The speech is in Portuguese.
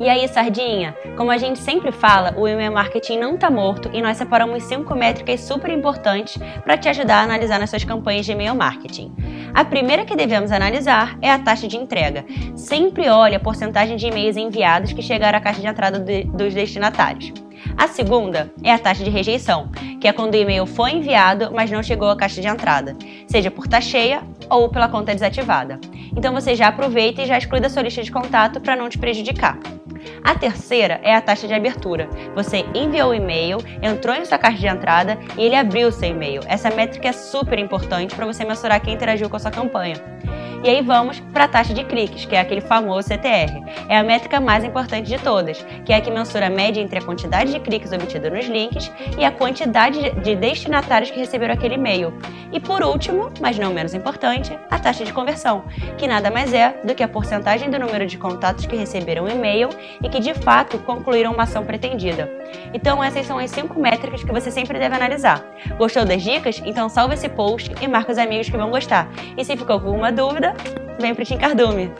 E aí, sardinha? Como a gente sempre fala, o e-mail marketing não está morto e nós separamos cinco métricas super importantes para te ajudar a analisar nas suas campanhas de e-mail marketing. A primeira que devemos analisar é a taxa de entrega. Sempre olhe a porcentagem de e-mails enviados que chegaram à caixa de entrada de, dos destinatários. A segunda é a taxa de rejeição, que é quando o e-mail foi enviado, mas não chegou à caixa de entrada, seja por estar cheia ou pela conta desativada. Então você já aproveita e já exclui da sua lista de contato para não te prejudicar. A terceira é a taxa de abertura. Você enviou o e-mail, entrou em sua caixa de entrada e ele abriu seu e-mail. Essa métrica é super importante para você mensurar quem interagiu com a sua campanha. E aí vamos para a taxa de cliques, que é aquele famoso CTR. É a métrica mais importante de todas, que é a que mensura a média entre a quantidade de cliques obtida nos links e a quantidade de destinatários que receberam aquele e-mail. E por último, mas não menos importante, a taxa de conversão, que nada mais é do que a porcentagem do número de contatos que receberam e-mail e que de fato concluíram uma ação pretendida. Então essas são as cinco métricas que você sempre deve analisar. Gostou das dicas? Então salva esse post e marca os amigos que vão gostar. E se ficou com alguma vem pro Tim Cardume.